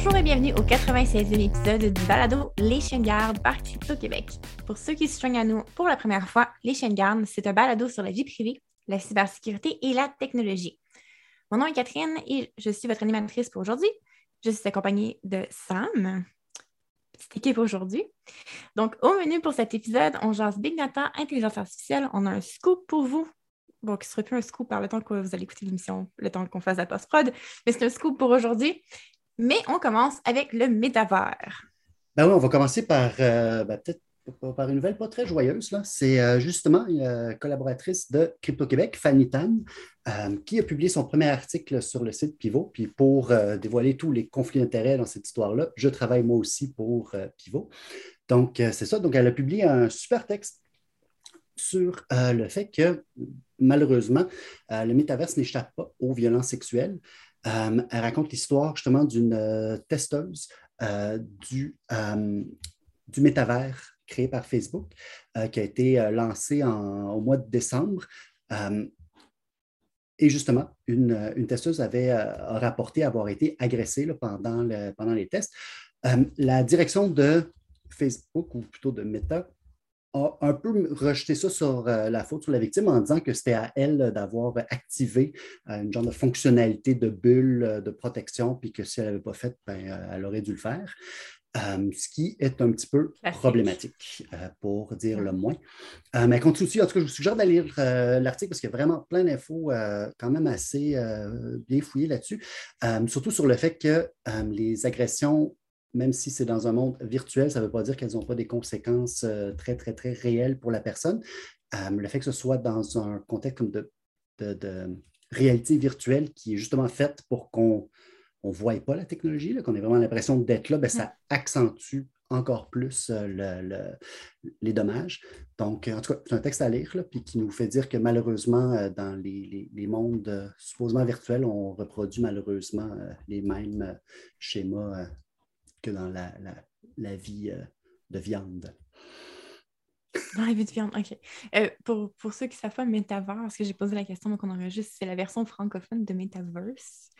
Bonjour et bienvenue au 96e épisode du balado Les chiens de garde par Crypto Québec. Pour ceux qui se joignent à nous pour la première fois, Les chiens de garde, c'est un balado sur la vie privée, la cybersécurité et la technologie. Mon nom est Catherine et je suis votre animatrice pour aujourd'hui. Je suis accompagnée de Sam, petite équipe aujourd'hui. Donc, au menu pour cet épisode, on jase Big Data, intelligence artificielle. On a un scoop pour vous bon, qui ne sera plus un scoop par le temps que vous allez écouter l'émission, le temps qu'on fasse la post-prod, mais c'est un scoop pour aujourd'hui. Mais on commence avec le métavers. Ben oui, on va commencer par euh, ben, peut-être par une nouvelle pas très joyeuse. C'est euh, justement une collaboratrice de Crypto-Québec, Fanny Tan, euh, qui a publié son premier article sur le site Pivot. Puis pour dévoiler tous les conflits d'intérêts dans cette histoire-là, je travaille moi aussi pour Pivot. Donc, c'est ça. Donc, elle a publié un super texte sur le fait que malheureusement, le métaverse n'échappe pas aux violences sexuelles. Euh, elle raconte l'histoire justement d'une euh, testeuse euh, du, du métavers créé par Facebook qui a été lancée au mois de décembre. Et justement, une, testeuse avait rapporté avoir été agressée pendant, pendant les tests. la direction de Facebook, ou plutôt de Meta, a un peu rejeté ça sur euh, la faute sur la victime en disant que c'était à elle d'avoir activé euh, une genre de fonctionnalité de bulle euh, de protection, puis que si elle n'avait pas fait, ben, elle aurait dû le faire. ce qui est un petit peu problématique, pour dire le moins. mais elle continue aussi, en tout cas, je vous suggère d'aller lire l'article parce qu'il y a vraiment plein d'infos quand même assez bien fouillées là-dessus, surtout sur le fait que les agressions même si c'est dans un monde virtuel, ça ne veut pas dire qu'elles n'ont pas des conséquences euh, très, très, très réelles pour la personne. Euh, le fait que ce soit dans un contexte de, de, réalité virtuelle qui est justement faite pour qu'on ne voie pas la technologie, qu'on ait vraiment l'impression d'être là, ben, ça accentue encore plus euh, les dommages. Donc, en tout cas, c'est un texte à lire, là, puis qui nous fait dire que malheureusement, dans les, les, mondes supposément virtuels, on reproduit malheureusement les mêmes schémas que dans la, la, vie euh, de viande. Dans la vie de viande, OK. Euh, pour, pour, ceux qui savent pas, Metaverse, parce que j'ai posé la question, donc on enregistre, c'est la version francophone de Metaverse.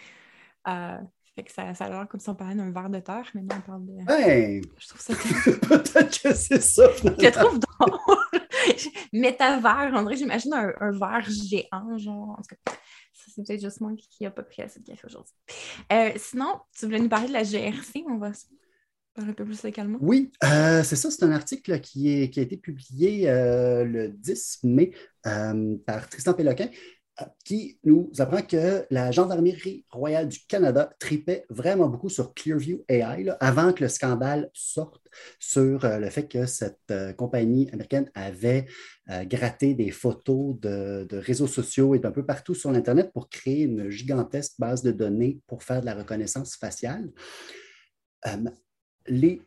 Euh, fait que ça, ça a l'air comme si on parlait d'un verre de terre, mais non, on parle de. Hey! Je trouve ça. Peut-être que c'est ça. Je trouve drôle. Métavers, on dirait, j'imagine un, un verre géant, genre. En tout cas, c'est peut-être juste moi qui n'a pas pris assez de café aujourd'hui. Euh, sinon, tu voulais nous parler de la GRC, on va parler un peu plus localement. Oui, euh, c'est ça, c'est un article qui, a été publié euh, le 10 mai par Tristan Péloquin qui nous apprend que la Gendarmerie royale du Canada tripait vraiment beaucoup sur Clearview AI avant que le scandale sorte sur euh, le fait que cette euh, compagnie américaine avait euh, gratté des photos de, réseaux sociaux et d'un peu partout sur l'Internet pour créer une gigantesque base de données pour faire de la reconnaissance faciale. les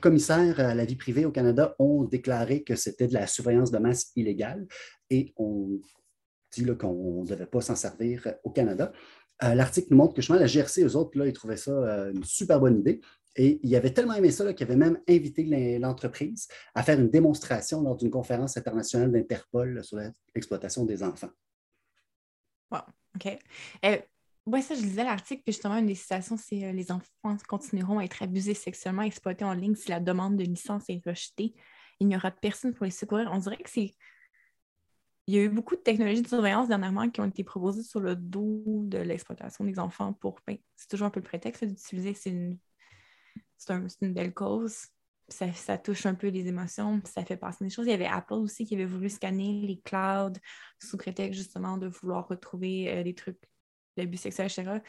commissaires à la vie privée au Canada ont déclaré que c'était de la surveillance de masse illégale et on qu'on ne devait pas s'en servir au Canada. Euh, l'article nous montre que justement, la GRC, eux autres, là, ils trouvaient ça euh, une super bonne idée. Et ils avaient tellement aimé ça qu'ils avaient même invité l'entreprise à faire une démonstration lors d'une conférence internationale d'Interpol sur l'exploitation des enfants. Wow, OK. Euh, oui, ça, je lisais l'article, puis justement, une des citations, c'est Les enfants continueront à être abusés sexuellement, exploités en ligne si la demande de licence est rejetée. Il n'y aura personne pour les secourir. On dirait que c'est il y a eu beaucoup de technologies de surveillance dernièrement qui ont été proposées sur le dos de l'exploitation des enfants pour. Ben, c'est toujours un peu le prétexte d'utiliser. C'est une, une belle cause. Ça, ça, touche un peu les émotions, ça fait passer des choses. Il y avait Apple aussi qui avait voulu scanner les clouds sous prétexte justement de vouloir retrouver euh, des trucs d'abus sexuels, etc.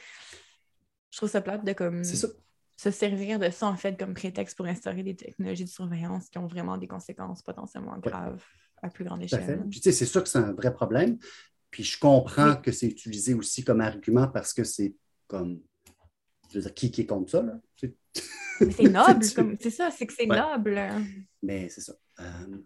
Je trouve ça plate de comme se servir de ça en fait comme prétexte pour instaurer des technologies de surveillance qui ont vraiment des conséquences potentiellement graves à plus grande échelle. c'est sûr que c'est un vrai problème. Puis je comprends que c'est utilisé aussi comme argument parce que c'est comme. Je veux dire, qui, qui est contre ça, là? C'est noble, c'est ça, c'est que c'est noble. Mais c'est ça. Euh,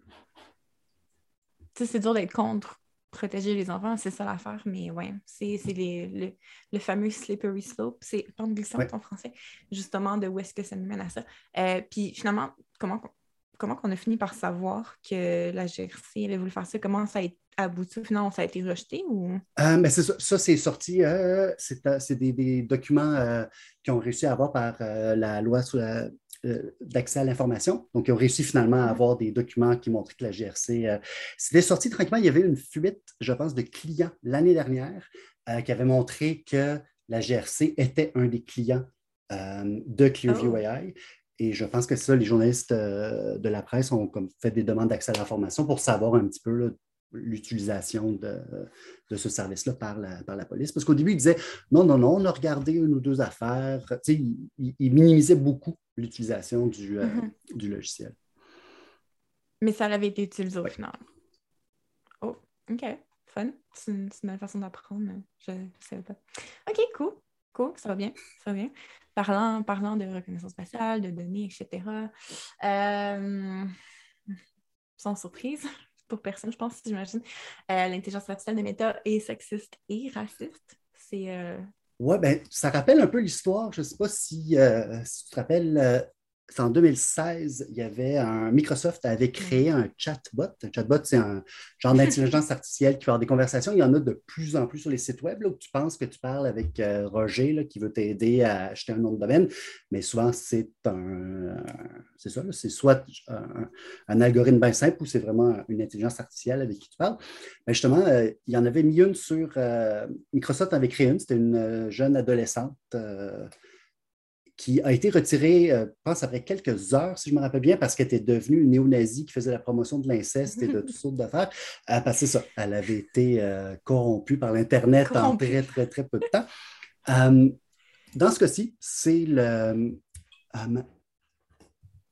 tu sais, c'est dur d'être contre protéger les enfants, c'est ça l'affaire, mais ouais, c'est le, le, fameux slippery slope, c'est pente glissante en français, justement, de où est-ce que ça nous mène à ça. Euh, puis finalement, comment comment qu'on a fini par savoir que la GRC avait voulu faire ça? Comment ça a abouti? Finalement, ça a été rejeté ou? mais ça, ça c'est sorti, c'est des, des, documents qui ont réussi à avoir par la loi sur la, euh, d'accès à l'information. Donc, ils ont réussi finalement à avoir des documents qui montraient que la GRC. Euh, c'était sorti tranquillement. Il y avait une fuite, je pense, de clients l'année dernière euh, qui avait montré que la GRC était un des clients de Clearview oh. AI. Et je pense que ça, les journalistes de la presse ont comme fait des demandes d'accès à l'information pour savoir un petit peu l'utilisation de, ce service-là par la, par la police. Parce qu'au début, ils disaient non, non, non, on a regardé une ou deux affaires. Tu sais, ils, minimisaient beaucoup l'utilisation du, euh, mm-hmm. du logiciel. Mais ça avait été utilisé au final. Oh, OK. Fun. C'est une, belle façon d'apprendre. Je ne savais pas. OK, cool. Cool. Ça va bien. Ça va bien. Parlant, parlant de reconnaissance faciale, de données, etc. Euh, sans surprise, pour personne, je pense, j'imagine. Euh, L'intelligence artificielle de Meta est sexiste et raciste. C'est. Euh... Oui, ben, ça rappelle un peu l'histoire. Je ne sais pas si, euh, si, tu te rappelles, c'est en 2016, il y avait un Microsoft avait créé un chatbot. Un chatbot, c'est un genre d'intelligence artificielle qui va avoir des conversations. Il y en a de plus en plus sur les sites web où tu penses que tu parles avec euh, Roger là, qui veut t'aider à acheter un nom de domaine, mais souvent c'est un c'est ça, c'est soit un, algorithme bien simple ou c'est vraiment une intelligence artificielle avec qui tu parles. Mais justement, euh, il y en avait mis une sur euh, Microsoft avait créé une, c'était une jeune adolescente qui a été retirée, euh, je pense, après quelques heures, si je me rappelle bien, parce qu'elle était devenue une néo-nazie qui faisait la promotion de l'inceste et de toutes sortes d'affaires. Euh, parce que ça, elle avait été euh, corrompue par l'Internet en très, très, très peu de temps. dans ce cas-ci, c'est le.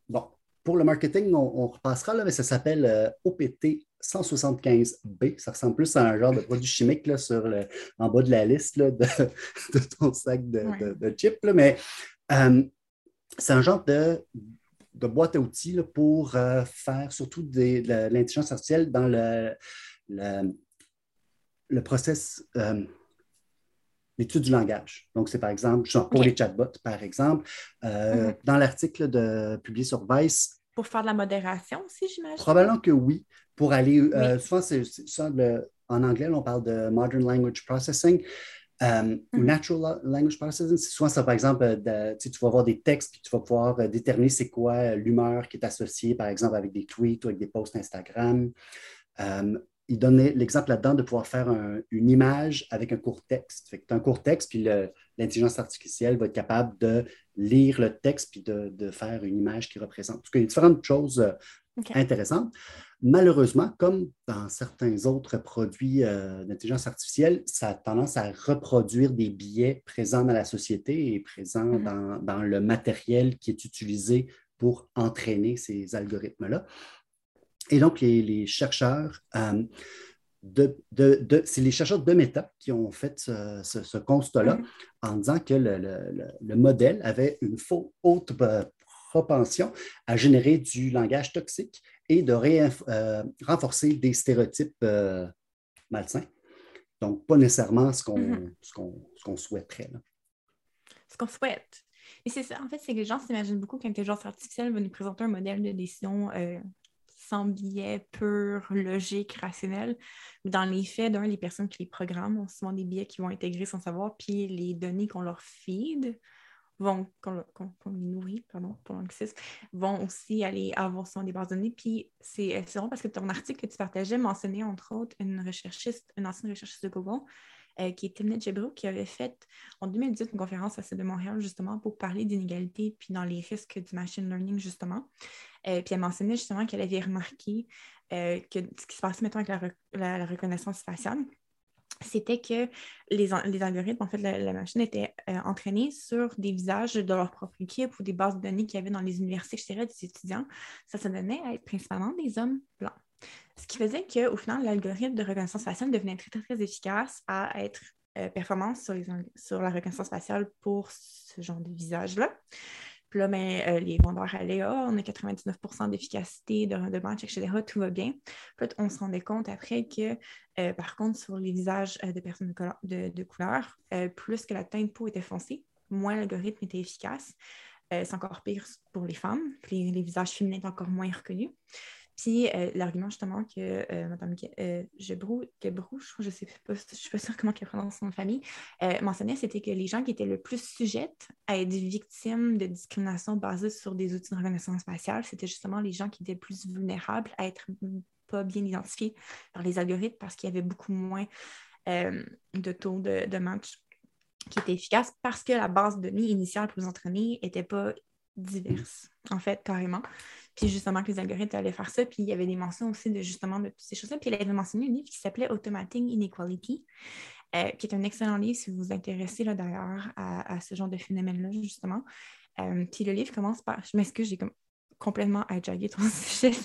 bon, pour le marketing, on, repassera, là, mais ça s'appelle OPT 175B. Ça ressemble plus à un genre de produit chimique là, sur le, en bas de la liste là, de, de, ton sac de, de, chips. Mais euh, c'est un genre de, boîte à outils pour euh, faire surtout de, l'intelligence artificielle dans le, le, process, euh, l'étude du langage. Donc, c'est par exemple, genre pour les chatbots, par exemple, mm-hmm. dans l'article de publié sur Vice. Pour faire de la modération aussi, j'imagine? Probablement que oui. Pour aller, souvent, c'est en anglais, on parle de Modern Language Processing. Euh, ou mm-hmm. natural language processing, c'est souvent ça, par exemple, euh, tu vas avoir des textes, puis tu vas pouvoir euh, déterminer c'est quoi l'humeur qui est associée, par exemple, avec des tweets ou avec des posts Instagram. il donnait l'exemple là-dedans de pouvoir faire une image avec un court texte. Fait que as un court texte, puis l'intelligence artificielle va être capable de lire le texte, puis de, faire une image qui représente. Il y a différentes choses intéressantes. Malheureusement, comme dans certains autres produits euh, d'intelligence artificielle, ça a tendance à reproduire des biais présents dans la société et présents mm-hmm. dans, le matériel qui est utilisé pour entraîner ces algorithmes-là. Et donc, les, chercheurs euh, de, c'est les chercheurs de Meta qui ont fait ce, constat-là mm-hmm. en disant que le, modèle avait une haute euh, propension à générer du langage toxique et de euh, renforcer des stéréotypes euh, malsains. Donc, pas nécessairement ce qu'on mm-hmm. souhaiterait. Ce qu'on souhaite. Et c'est ça, en fait, c'est que les gens s'imaginent beaucoup qu'une intelligence artificielle va nous présenter un modèle de décision euh, sans biais pur, logique, rationnel. Dans les faits, d'un, les personnes qui les programment ont souvent des biais qui vont intégrer sans savoir, puis les données qu'on leur feed vont, qu'on, pardon, pour vont aussi aller avoir son des bases de données. Puis c'est bon parce que ton article que tu partageais mentionnait entre autres une recherchiste, une ancienne recherchiste de Google, euh, qui est Timnit Jebrou, qui avait fait en 2018 une conférence à celle de Montréal justement pour parler d'inégalité puis dans les risques du machine learning justement. Euh, puis elle mentionnait justement qu'elle avait remarqué euh, que ce qui se passait maintenant avec la reconnaissance faciale, c'était que les, les, algorithmes, en fait, la, machine était euh, entraînée sur des visages de leur propre équipe ou des bases de données qu'il y avait dans les universités, etc., des étudiants. Ça se donnait à être principalement des hommes blancs. Ce qui faisait qu'au final, l'algorithme de reconnaissance faciale devenait très, très, très efficace à être euh, performant sur, sur la reconnaissance faciale pour ce genre de visage-là. Là, ben, euh, les vendeurs allaient, ah, on a 99 d'efficacité de, de match, etc., tout va bien. Puis on se rendait compte après que, euh, par contre, sur les visages euh, de personnes de couleur, plus que la teinte de peau était foncée, moins l'algorithme était efficace. c'est encore pire pour les femmes. Les, les, visages féminins étaient encore moins reconnus. Puis l'argument justement que Mme Gebrou, Gebrou, je ne sais pas, je suis pas sûre comment elle prononce son famille, mentionnait, c'était que les gens qui étaient le plus sujettes à être victimes de discrimination basée sur des outils de reconnaissance faciale, c'était justement les gens qui étaient plus vulnérables à être pas bien identifiés par les algorithmes parce qu'il y avait beaucoup moins de taux de, match qui étaient efficaces parce que la base de données initiale pour les entraîner n'était pas diverse, en fait, carrément. Puis justement que les algorithmes allaient faire ça. Puis il y avait des mentions aussi de justement de toutes ces choses-là. Puis il avait mentionné un livre qui s'appelait Automating Inequality, euh, qui est un excellent livre si vous vous intéressez d'ailleurs à, ce genre de phénomène-là, justement. Euh, puis le livre commence par. Je m'excuse, j'ai comme complètement hijacké ton sujet.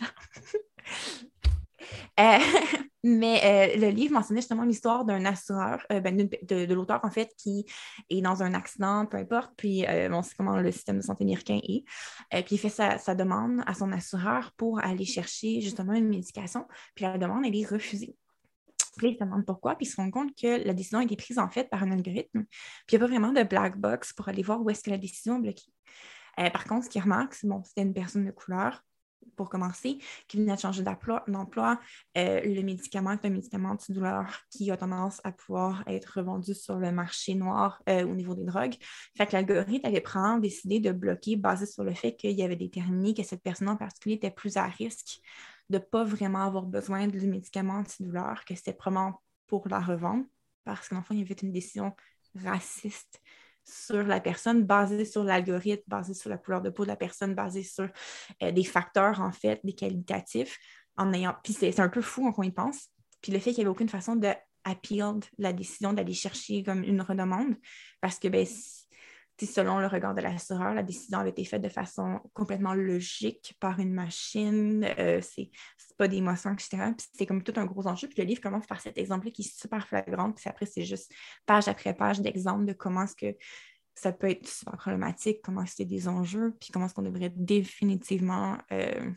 Euh, mais euh, le livre mentionnait justement l'histoire d'un assureur, euh, ben, de, l'auteur en fait, qui est dans un accident, peu importe, puis on sait comment le système de santé américain est. puis il fait sa, demande à son assureur pour aller chercher justement une médication, puis la demande, elle est refusée. Puis il se demande pourquoi, puis il se rend compte que la décision a été prise en fait par un algorithme. Puis il n'y a pas vraiment de black box pour aller voir où est-ce que la décision est bloquée. par contre, ce qu'il remarque, c'est bon, c'était une personne de couleur, pour commencer, qui venait de changer d'emploi, euh, le médicament est un médicament antidouleur qui a tendance à pouvoir être revendu sur le marché noir euh, au niveau des drogues. Fait que l'algorithme avait probablement décidé de bloquer basé sur le fait qu'il avait déterminé que cette personne en particulier était plus à risque de ne pas vraiment avoir besoin du médicament antidouleur, que c'était probablement pour la revendre, parce qu'en fait, il y avait une décision raciste sur la personne, basée sur l'algorithme, basé sur la couleur de peau de la personne, basé sur euh, des facteurs, en fait, des qualitatifs, en ayant. Puis c'est un peu fou quand on y pense. Puis le fait qu'il n'y avait aucune façon de appeal la décision d'aller chercher comme une redemande, parce que ben, selon le regard de l'assureur, la décision avait été faite de façon complètement logique par une machine. Euh, c'est pas d'émotion, etc. c'est comme tout un gros enjeu. Puis le livre commence par cet exemple-là qui est super flagrant. Puis après, c'est juste page après page d'exemples de comment est-ce que ça peut être super problématique, comment c'est des enjeux, puis comment est-ce qu'on devrait définitivement euh,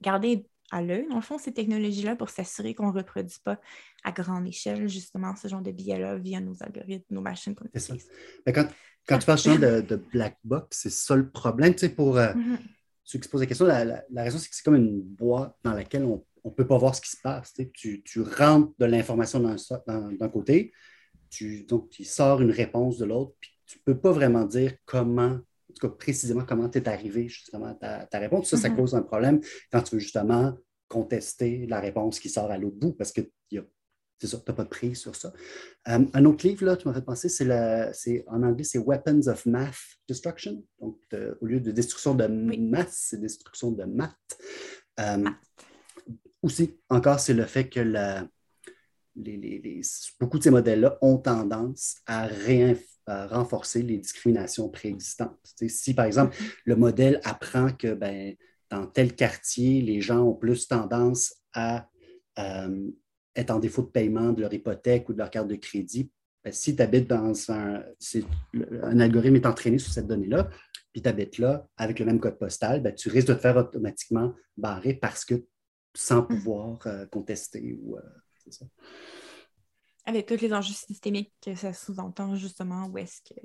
garder à l'œil, dans le fond, ces technologies-là pour s'assurer qu'on ne reproduit pas à grande échelle, justement, ce genre de biais-là via nos algorithmes, nos machines qu'on utilise. Quand, quand tu parles de, de black box, c'est ça le problème. Tu sais, pour euh, mm-hmm. ceux qui se posent la question, la, raison, c'est que c'est comme une boîte dans laquelle on ne peut pas voir ce qui se passe. Tu, tu, rentres de l'information d'un côté, tu, donc tu sors une réponse de l'autre, puis tu ne peux pas vraiment dire comment, en tout cas précisément comment tu es arrivé justement à ta, ta réponse. Ça, ça mm-hmm. cause un problème quand tu veux justement contester la réponse qui sort à l'autre bout parce que y a c'est tu n'as pas de prise sur ça. Euh, un autre livre, là, tu m'as fait penser, c'est, en anglais, c'est Weapons of Math Destruction. Donc, au lieu de destruction de maths, c'est destruction de maths. Euh, aussi, encore, c'est le fait que beaucoup de ces modèles-là ont tendance à, renforcer les discriminations préexistantes. si, par exemple, mm-hmm. le modèle apprend que ben, dans tel quartier, les gens ont plus tendance à euh, être en défaut de paiement de leur hypothèque ou de leur carte de crédit, ben, si tu habites dans un, un algorithme est entraîné sur cette donnée-là, puis tu habites là avec le même code postal, ben, tu risques de te faire automatiquement barrer parce que sans hmm. pouvoir euh, contester ou euh, ça. Avec tous les enjeux systémiques que ça sous-entend, justement, où est-ce que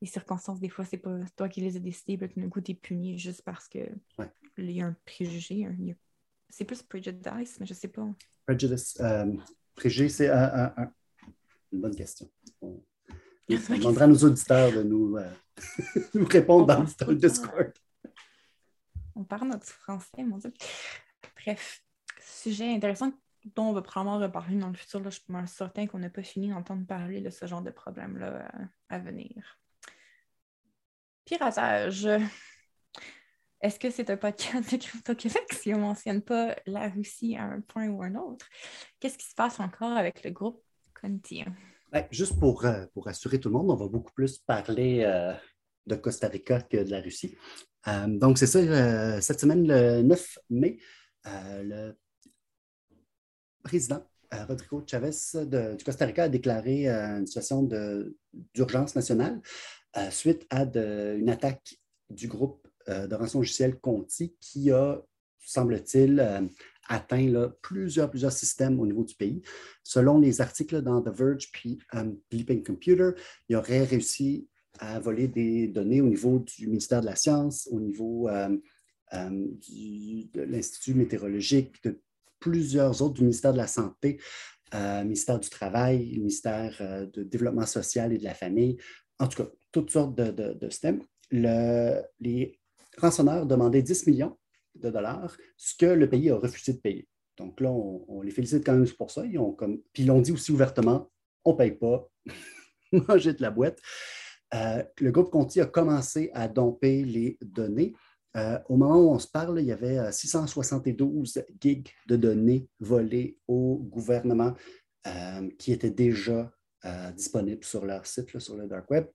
les circonstances, des fois, c'est pas toi qui les as décidées, puis d'un coup, tu es puni juste parce que il y a un préjugé, c'est plus prejudice, mais je sais pas. Prejudice, euh, préjugé, c'est une bonne question. On, demandera à nos auditeurs de nous, euh, nous répondre dans, le Discord. On parle notre français, mon Dieu. Bref, sujet intéressant dont on va probablement reparler dans le futur. Là, je suis certain qu'on n'a pas fini d'entendre parler de ce genre de problème-là à, euh, à venir. Piratage. Est-ce que c'est un podcast de Crypto-Québec? Si on ne mentionne pas la Russie à un point ou un autre? Qu'est-ce qui se passe encore avec le groupe Conti? Ben, juste pour, euh, pour rassurer tout le monde, on va beaucoup plus parler euh, de Costa Rica que de la Russie. Euh, donc, c'est ça, cette semaine, le 9 mai, le président Rodrigo Chavez du Costa Rica a déclaré une situation d'urgence nationale suite à une attaque du groupe euh, de rançon logiciel Conti qui a, semble-t-il, euh, atteint plusieurs, plusieurs systèmes au niveau du pays. Selon les articles dans The Verge puis um, Bleeping Computer, il aurait réussi à voler des données au niveau du ministère de la Science, au niveau de l'Institut météorologique, de plusieurs autres, du ministère de la Santé, ministère du Travail, ministère de Développement social et de la Famille, en tout cas, toutes sortes de, de, les rançonneurs demandaient 10 millions de dollars, ce que le pays a refusé de payer. Donc là, on, les félicite quand même pour ça. Puis ils l'ont dit aussi ouvertement, on ne paye pas, mangez de la boîte. Euh, le groupe Conti a commencé à domper les données. Euh, au moment où on se parle, il y avait 672 euh, gigs de données volées au gouvernement qui étaient déjà disponibles sur leur site, sur le dark web.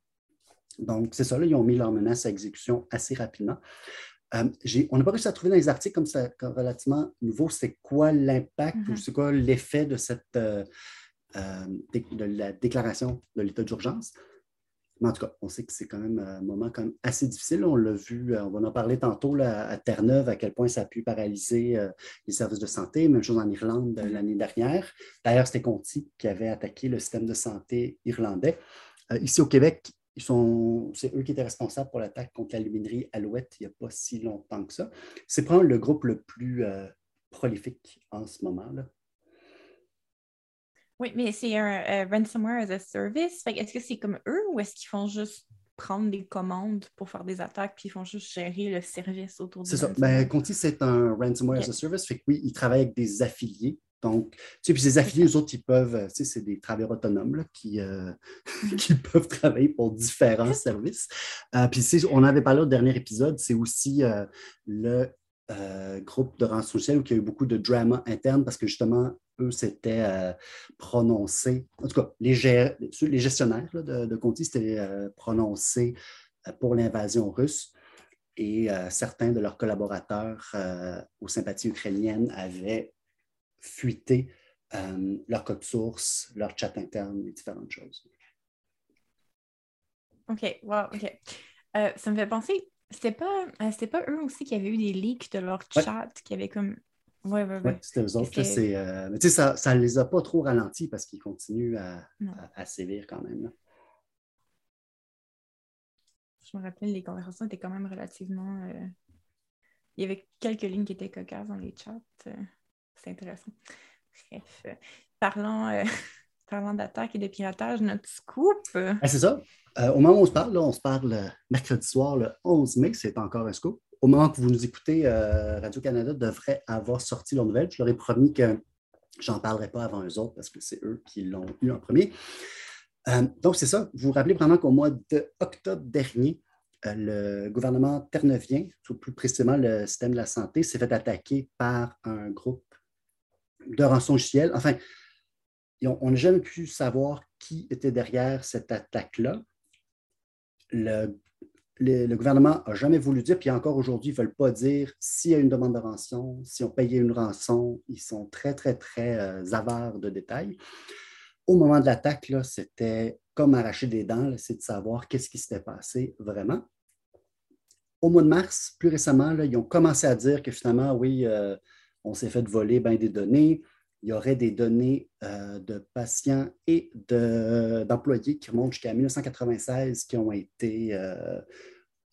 Donc, c'est ça, là, ils ont mis leur menace à exécution assez rapidement. Euh, on n'a pas réussi à trouver dans les articles comme ça, relativement nouveau, c'est quoi l'impact ou mm-hmm. c'est quoi l'effet de cette euh, euh, de la déclaration de l'état d'urgence. Mais en tout cas, on sait que c'est quand même un moment quand même assez difficile. On l'a vu, on va en parler tantôt là, à Terre-Neuve, à quel point ça a pu paralyser les services de santé. Même chose en Irlande mm-hmm. l'année dernière. D'ailleurs, c'était Conti qui avait attaqué le système de santé irlandais. ici au Québec, c'est eux qui étaient responsables pour l'attaque contre la luminerie Alouette il n'y a pas si longtemps que ça. C'est probablement le groupe le plus euh, prolifique en ce moment. là. Oui, mais c'est un euh, ransomware as a service. Est-ce que c'est comme eux ou est-ce qu'ils font juste prendre des commandes pour faire des attaques puis ils font juste gérer le service autour de C'est ça. Ben, Conti, c'est un ransomware as a service. Fait que oui, ils travaillent avec des affiliés donc, tu sais, puis ces affiliés, eux autres, ils peuvent, euh, tu sais, c'est des travailleurs autonomes qui, euh, qui peuvent travailler pour différents services. Euh, puis, on avait parlé au dernier épisode, c'est aussi le groupe de rançon où il y a eu beaucoup de drama interne parce que justement, eux s'étaient prononcés, en tout cas, les, les gestionnaires de, de, Conti s'étaient prononcés pour l'invasion russe. Et certains de leurs collaborateurs aux sympathies ukrainiennes avaient fuiter euh, leur code source, leur chat interne et différentes choses. OK, wow, OK. Euh, ça me fait penser, c'était pas, euh, pas eux aussi qui avaient eu des leaks de leur chat, qui avaient comme. Oui, oui, oui. c'était eux autres. mais tu sais, ça ne les a pas trop ralentis parce qu'ils continuent à, à, sévir quand même. Je me rappelle, les conversations étaient quand même relativement. Il y avait quelques lignes qui étaient cocasses dans les chats. C'est intéressant. Bref, euh, parlons, euh, parlons d'attaque et de piratage, notre scoop. C'est ça. Euh, au moment où on se parle, on se parle mercredi soir, le 11 mai, c'est encore un scoop. Au moment que vous nous écoutez, Radio-Canada devrait avoir sorti leur nouvelle. Je leur ai promis que j'en parlerai pas avant eux autres parce que c'est eux qui l'ont eu en premier. donc, c'est ça. Vous vous rappelez vraiment qu'au mois d'octobre dernier, le gouvernement terneuvien, plus précisément le système de la santé, s'est fait attaquer par un groupe de rançongiciel. Enfin, on n'a jamais pu savoir qui était derrière cette attaque-là. Le, gouvernement n'a jamais voulu dire, puis encore aujourd'hui, ils ne veulent pas dire s'il y a une demande de rançon, si on payait une rançon. Ils sont très, très, très euh, avares de détails. Au moment de l'attaque, c'était comme arracher des dents, c'est de savoir qu'est-ce qui s'était passé vraiment. Au mois de mars, plus récemment, ils ont commencé à dire que finalement, oui, euh, on s'est fait voler bien des données. Il y aurait des données euh, de patients et d'employés qui remontent jusqu'à 1996 qui ont été, euh,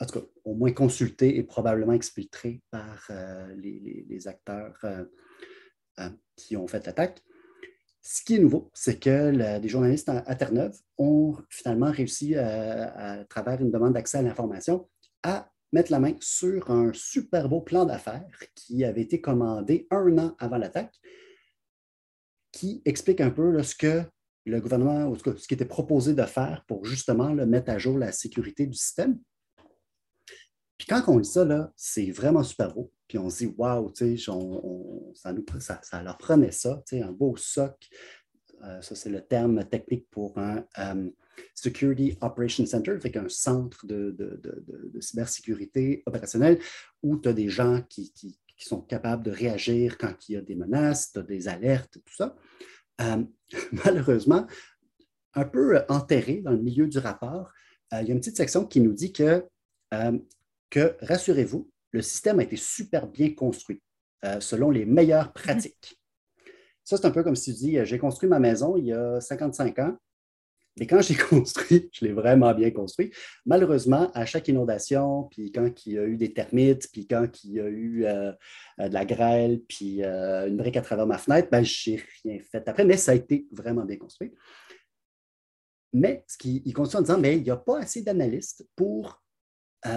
en tout cas, au moins consultés et probablement exfiltrés par euh, les, acteurs qui ont fait l'attaque. Ce qui est nouveau, c'est que des journalistes à, Terre-Neuve ont finalement réussi, à travers une demande d'accès à l'information, à mettre la main sur un super beau plan d'affaires qui avait été commandé un an avant l'attaque, qui explique un peu ce que le gouvernement, ou ce qui était proposé de faire pour justement mettre à jour la sécurité du système. Puis quand on lit ça, c'est vraiment super beau. Puis on se dit, waouh, ça, ça, leur prenait ça, un beau soc. Euh, ça, c'est le terme technique pour un euh, Security Operations Center, avec un centre de, cybersécurité opérationnelle où tu as des gens qui, sont capables de réagir quand il y a des menaces, tu as des alertes, tout ça. Euh, malheureusement, un peu enterré dans le milieu du rapport, euh, il y a une petite section qui nous dit que, euh, que rassurez-vous, le système a été super bien construit selon les meilleures pratiques. Ça, c'est un peu comme si tu dis, j'ai construit ma maison il y a 55 ans, Mais quand j'ai construit, je l'ai vraiment bien construit. Malheureusement, à chaque inondation, puis quand il y a eu des termites, puis quand il y a eu euh, euh, de la grêle, puis euh, une brique à travers ma fenêtre, ben, je n'ai rien fait après, mais ça a été vraiment bien construit. Mais ce qui, il continue en disant, mais il n'y a pas assez d'analystes pour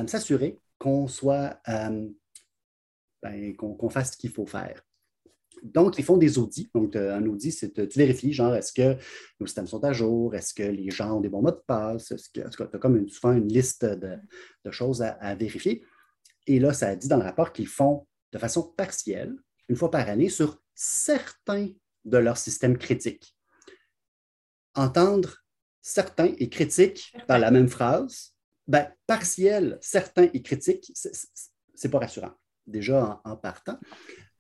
s'assurer qu'on soit, ben, qu'on fasse ce qu'il faut faire. Donc, ils font des audits. Donc, un audit, c'est tu vérifies, genre, est-ce que nos systèmes sont à jour? Est-ce que les gens ont des bons mots de passe? Est-ce que tu as comme souvent une liste de, choses à, vérifier? Et là, ça dit dans le rapport qu'ils font de façon partielle, une fois par année, sur certains de leurs systèmes critiques. Entendre certains et critiques dans la même phrase, ben, partiel, certains et critiques, c'est pas rassurant, déjà en partant.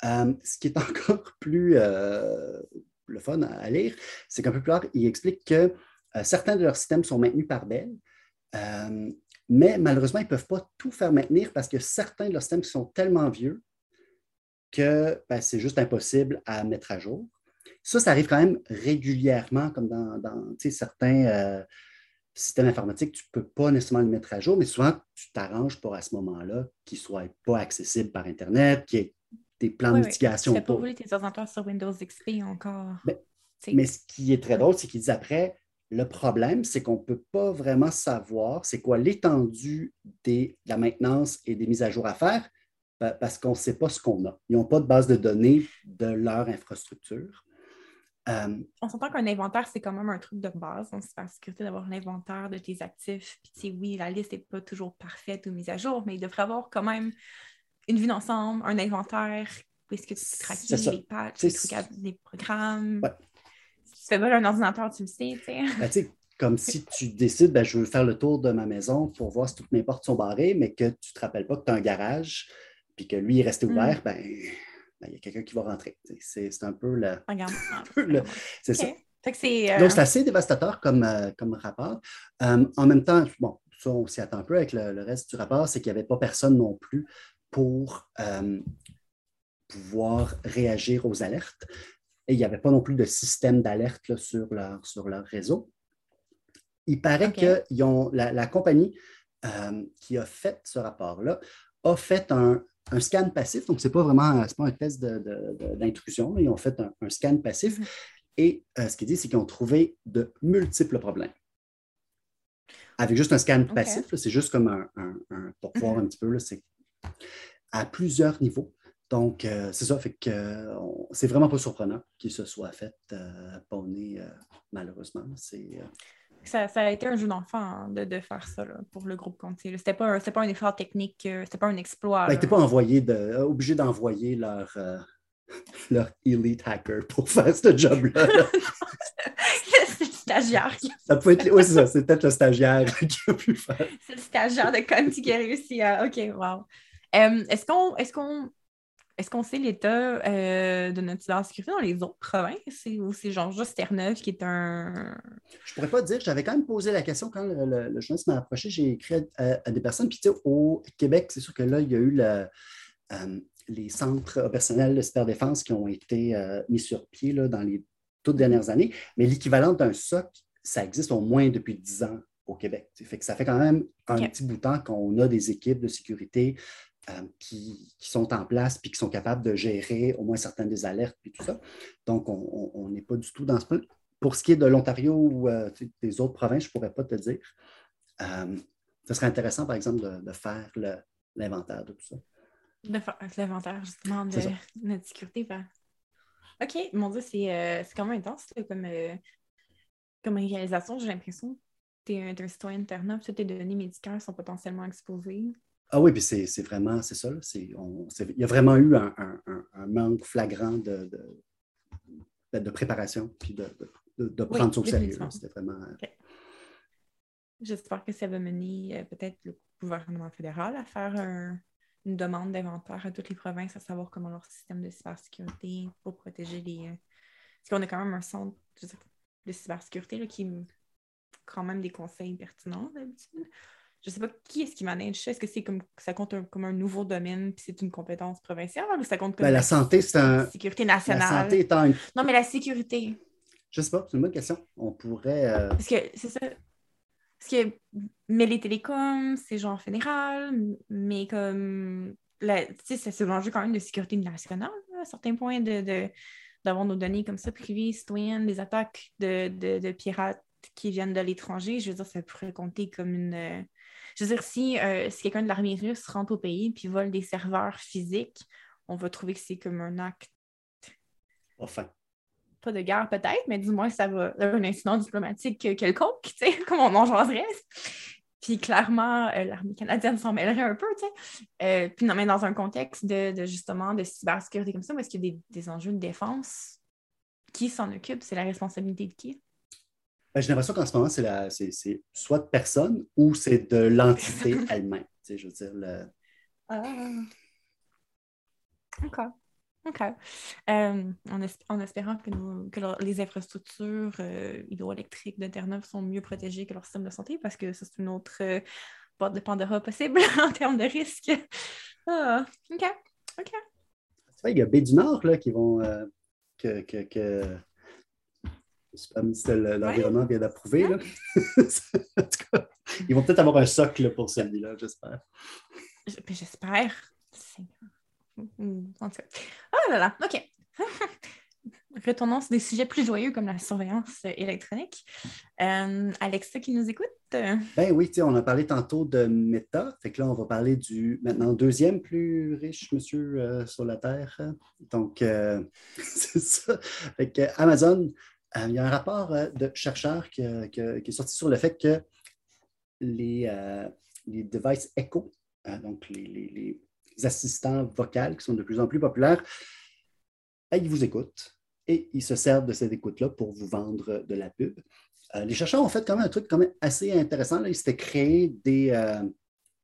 Euh, ce qui est encore plus euh, le fun à, lire, c'est qu'un peu plus tard, il explique que euh, certains de leurs systèmes sont maintenus par Bell, mais malheureusement, ils ne peuvent pas tout faire maintenir parce que certains de leurs systèmes sont tellement vieux que ben, c'est juste impossible à mettre à jour. Ça, ça arrive quand même régulièrement, comme dans, certains systèmes informatiques, tu ne peux pas nécessairement le mettre à jour, mais souvent, tu t'arranges pour à ce moment-là qu'il ne soit pas accessible par Internet, qu'il ait des plans de mitigation. Tu pas rouler tes ordinateurs sur Windows XP encore. Mais, ce qui est très drôle, c'est qu'ils disent après, le problème, c'est qu'on ne peut pas vraiment savoir c'est quoi l'étendue de la maintenance et des mises à jour à faire parce qu'on ne sait pas ce qu'on a. Ils n'ont pas de base de données de leur infrastructure. Euh, on s'entend qu'un inventaire, c'est quand même un truc de base en cybersécurité d'avoir l'inventaire de tes actifs. Puis, oui, la liste n'est pas toujours parfaite ou mise à jour, mais il devrait avoir quand même une vue d'ensemble, un inventaire, où est-ce que tu traques les patchs, les, trucs, les programmes. Si tu fais pas un ordinateur, tu le sais, tu sais. Ben, comme si tu décides, ben, je veux faire le tour de ma maison pour voir si toutes mes portes sont barrées, mais que tu ne te rappelles pas que tu as un garage, puis que lui est resté mm. ouvert, ben, ben, il y a quelqu'un qui va rentrer. C'est un peu le. c'est ça. Donc, c'est euh, assez dévastateur comme, euh, comme rapport. Euh, en même temps, bon, ça, on s'y attend un peu avec le, le reste du rapport, c'est qu'il n'y avait pas personne non plus pour euh, pouvoir réagir aux alertes. Et il n'y avait pas non plus de système d'alerte sur leur, sur leur réseau. Il paraît que la, compagnie euh, qui a fait ce rapport-là a fait un, scan passif. Donc, ce n'est pas vraiment pas un test d'intrusion. Ils ont fait un, scan passif. Mhm. Et euh, ce qu'ils disent, c'est qu'ils ont trouvé de multiples problèmes. Avec juste un scan passif, c'est juste comme un, pour voir mhm. un petit peu, c'est à plusieurs niveaux. Donc, euh, c'est ça, fait que c'est vraiment pas surprenant qu'il se soit fait euh, euh malheureusement. C'est, euh, ça, ça, a été un jeu d'enfant hein, de, faire ça pour le groupe Conti. C'était pas, pas un effort technique, c'était pas un exploit. Ben, ils n'étaient pas envoyé de, obligés d'envoyer leur, leur elite hacker pour faire ce job-là. c'est le stagiaire qui ça peut être, Oui, c'est ça, c'est peut-être le stagiaire qui a pu faire. C'est le stagiaire de Conti qui a réussi à. OK, wow. Euh, est-ce qu'on est qu'on est qu'on sait l'état euh, de notre cybersécurité dans les autres provinces? Ou c'est genre juste Terre-Neuve qui est un. Je pourrais pas dire. J'avais quand même posé la question quand le, le, journaliste m'a approché. J'ai écrit à, des personnes. Puis, tu sais, au Québec, c'est sûr que là, il y a eu euh, les centres opérationnels de cyberdéfense qui ont été mis sur pied là, dans les toutes dernières années. Mais l'équivalent d'un SOC, ça existe au moins depuis 10 ans au Québec. Fait que ça fait quand même un petit bout de temps qu'on a des équipes de sécurité euh, qui, sont en place puis qui sont capables de gérer au moins certaines des alertes puis tout ça. Donc, on n'est pas du tout dans ce point. Pour ce qui est de l'Ontario ou euh, des autres provinces, je ne pourrais pas te dire. Euh, ce serait intéressant, par exemple, de, faire l'inventaire de tout ça. De faire l'inventaire, justement, de notre sécurité. Ben. OK, mon Dieu, c'est quand même intense comme, comme réalisation, j'ai l'impression. Tu es, un citoyen de toutes tes données médicales sont potentiellement exposées. Ah oui, puis c'est vraiment, c'est ça. il y a vraiment eu un, manque flagrant de, de, préparation puis de, prendre ça au sérieux. C'était vraiment. Euh, J'espère que ça va mener euh, peut-être le gouvernement fédéral à faire une demande d'inventaire à toutes les provinces à savoir comment leur système de cybersécurité pour protéger les. Euh, parce qu'on a quand même un centre de cybersécurité là, qui quand même des conseils pertinents d'habitude je ne sais pas qui est-ce qui manage ça. Est-ce que c'est comme ça compte comme un nouveau domaine puis c'est une compétence provinciale ou ça compte comme ben, la santé, c'est un. sécurité nationale? La santé étant Non, mais la sécurité. Je sais pas, c'est une bonne question. On pourrait. Euh, Parce que c'est ça. Parce que, mais les télécoms, c'est genre fédéral, mais comme, tu sais, c'est l'enjeu quand même de sécurité nationale, à certains points, de, d'avoir nos données comme ça, privées, citoyennes, des attaques de, pirates qui viennent de l'étranger. Je veux dire, ça pourrait compter comme une. Je veux dire, si, euh, si quelqu'un de l'armée russe rentre au pays puis vole des serveurs physiques, on va trouver que c'est comme un acte. Enfin pas de guerre peut-être, mais du moins, ça va un incident diplomatique quelconque, tu sais, comme on en jaserait. Puis clairement, euh, l'armée canadienne s'en mêlerait un peu, tu sais. Euh, puis non, mais dans un contexte de, justement de cybersécurité comme ça, où est-ce qu'il y a des, enjeux de défense? Qui s'en occupe? C'est la responsabilité de qui? Ben, j'ai l'impression qu'en ce moment, c'est soit de personne ou c'est de l'entité elle-même. Tu sais, je veux dire, le... D'accord. OK. Euh, en, espérant que, les infrastructures euh, hydroélectriques de Terre-Neuve sont mieux protégées que leur système de santé, parce que ça, c'est une autre euh, porte de Pandora possible en termes de risque. Ah, OK. OK. il y a B du Nord là, qui vont. que, que, que... Je sais pas si l'environnement vient d'approuver. en tout cas, ils vont peut-être avoir un socle pour celui-là, j'espère. J'espère. En tout cas. Ah là là, OK. Retournons sur des sujets plus joyeux comme la surveillance électronique. Euh, Alexa qui nous écoute? Ben oui, on a parlé tantôt de Meta. Fait que là, on va parler du maintenant deuxième plus riche monsieur euh, sur la Terre. Donc, euh, c'est ça. Fait que Amazon, il y a un rapport de chercheurs qui, est sorti sur le fait que les, les devices Echo, donc les assistants vocaux qui sont de plus en plus populaires, ils vous écoutent et ils se servent de cette écoute-là pour vous vendre de la pub. Euh, les chercheurs ont fait quand même un truc quand même assez intéressant. Ils s'étaient créés des, euh,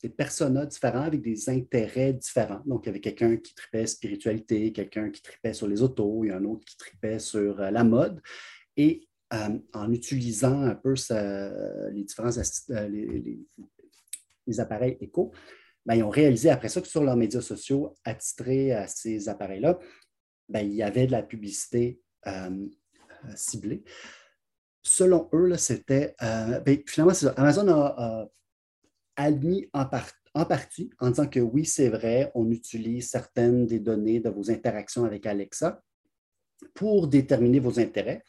des personas différents avec des intérêts différents. Donc, il y avait quelqu'un qui tripait spiritualité, quelqu'un qui tripait sur les autos, il y a un autre qui tripait sur euh, la mode. Et en utilisant un peu les différents les, les, appareils éco, ben, ils ont réalisé après ça que sur leurs médias sociaux attitrés à ces appareils-là, ben, il y avait de la publicité euh, euh, ciblée. Selon eux, c'était. Euh, ben, finalement, Amazon a, admis en, en, partie en disant que oui, c'est vrai, on utilise certaines des données de vos interactions avec Alexa pour déterminer vos intérêts.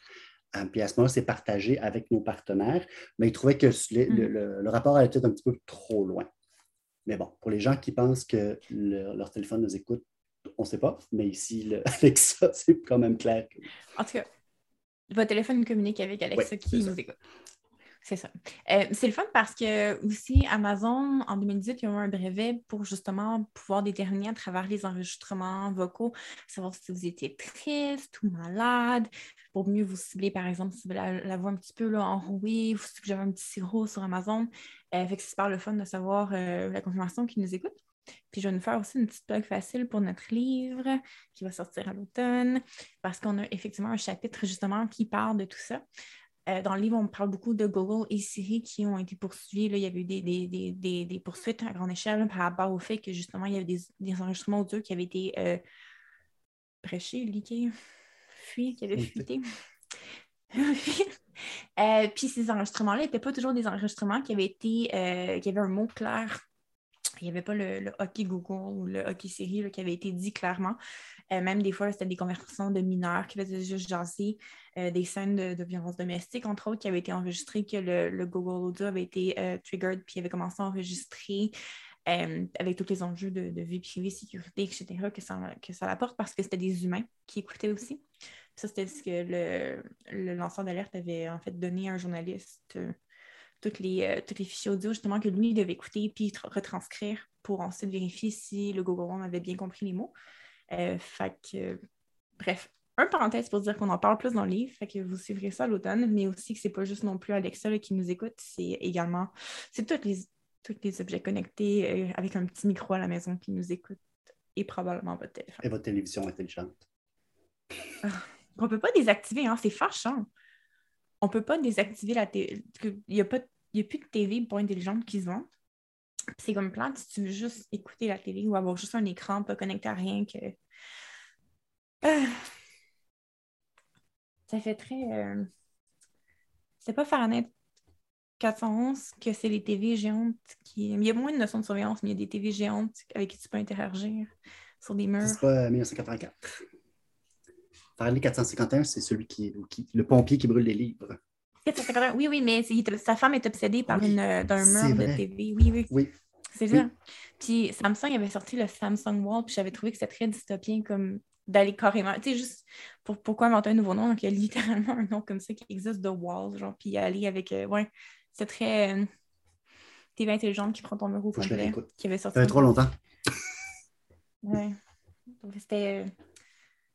puis à ce moment-là, c'est partagé avec nos partenaires. Mais ils trouvaient que le, mm. le rapport allait peut-être un petit peu trop loin. Mais bon, pour les gens qui pensent que leur téléphone nous écoute, on ne sait pas. Mais ici, Alexa, c'est quand même clair. En tout cas, votre téléphone communique avec Alexa qui nous écoute. C'est ça. Euh, c'est le fun parce que aussi Amazon, en 2018, ils ont eu un brevet pour justement pouvoir déterminer à travers les enregistrements vocaux, savoir si vous étiez triste ou malade, pour mieux vous cibler, par exemple, si vous la, voix un petit peu là, enrouée vous avez un petit sirop sur Amazon. Euh, fait que c'est super le fun de savoir euh, la confirmation qui nous écoute. Puis je vais nous faire aussi une petite blog facile pour notre livre qui va sortir à l'automne parce qu'on a effectivement un chapitre justement qui parle de tout ça. Euh, dans le livre, on parle beaucoup de Google et Siri qui ont été poursuivis. Là, il y avait eu des, poursuites à grande échelle par rapport au fait que justement, il y avait des, enregistrements audio qui avaient été euh, prêchés, leakés, fuis, qui avaient fuité. Euh, puis ces enregistrements-là n'étaient pas toujours des enregistrements qui avaient été, qui avaient un mot clair il n'y avait pas le, hockey Google ou le hockey Siri qui avait été dit clairement. Euh, même des fois, c'était des conversations de mineurs qui faisaient juste jaser euh, des scènes de, violence domestique, entre autres, qui avaient été enregistrées, que le, Google Audio avait été euh, triggered, puis avait commencé à enregistrer avec tous les enjeux de, vie privée, sécurité, etc., que ça, que ça apporte parce que c'était des humains qui écoutaient aussi. ça, c'était ce que le, le lanceur d'alerte avait en fait donné à un journaliste toutes les, euh, toutes les fichiers audio justement que lui devait écouter puis retranscrire pour ensuite vérifier si le Home avait bien compris les mots. Euh, fait que, bref, un parenthèse pour dire qu'on en parle plus dans le livre, fait que vous suivrez ça à l'automne, mais aussi que c'est pas juste non plus Alexa qui nous écoute, c'est également, c'est tous les, tous les objets connectés euh, avec un petit micro à la maison qui nous écoutent et probablement votre téléphone. Et votre télévision intelligente. Ah, on peut pas désactiver, hein, c'est fâchant. On peut pas désactiver la télé. Il n'y a, pas, a plus de TV pas intelligente qui se vendent. C'est comme plan si tu veux juste écouter la télé ou avoir juste un écran pas connecté à rien que. Ah. ça fait très. Euh, c'est pas Fahrenheit 411 que c'est les TV géantes qui. Il y a moins de notions de surveillance, mais il y a des TV géantes avec qui tu peux interagir sur des murs. C'est pas 1984. Fahrenheit 451, c'est celui qui, qui, le pompier qui brûle les livres. Oui, oui, mais sa femme est obsédée par une euh, d'un mur de TV. Oui, oui. Oui. C'est ça. Puis Samsung avait sorti le Samsung Wall, puis j'avais trouvé que c'était très dystopien comme d'aller carrément. Tu sais, juste pour, pourquoi inventer un nouveau nom? Donc, il y a littéralement un nom comme ça qui existe, The Wall, genre, puis aller avec. Euh, ouais, c'est très. Euh, TV intelligente qui prend ton mur au complet. Qui avait sorti. Ça fait trop longtemps. ouais. C'était.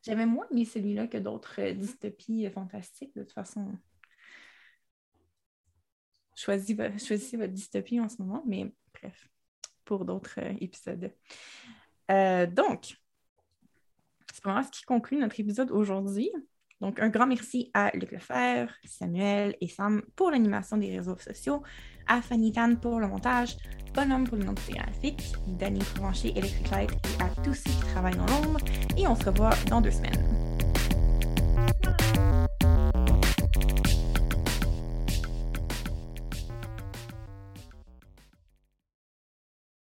J'avais moins mis celui-là que d'autres dystopies fantastiques, de toute façon choisissez, votre dystopie en ce moment, mais bref, pour d'autres euh, épisodes. Euh, donc, c'est vraiment ce qui conclut notre épisode aujourd'hui. Donc, un grand merci à Luc Lefebvre, Samuel et Sam pour l'animation des réseaux sociaux, à Fanny Tan pour le montage, Bonhomme pour le nom graphique, Danny Provencher, Electric Light et à tous ceux qui travaillent dans l'ombre. Et on se revoit dans deux semaines.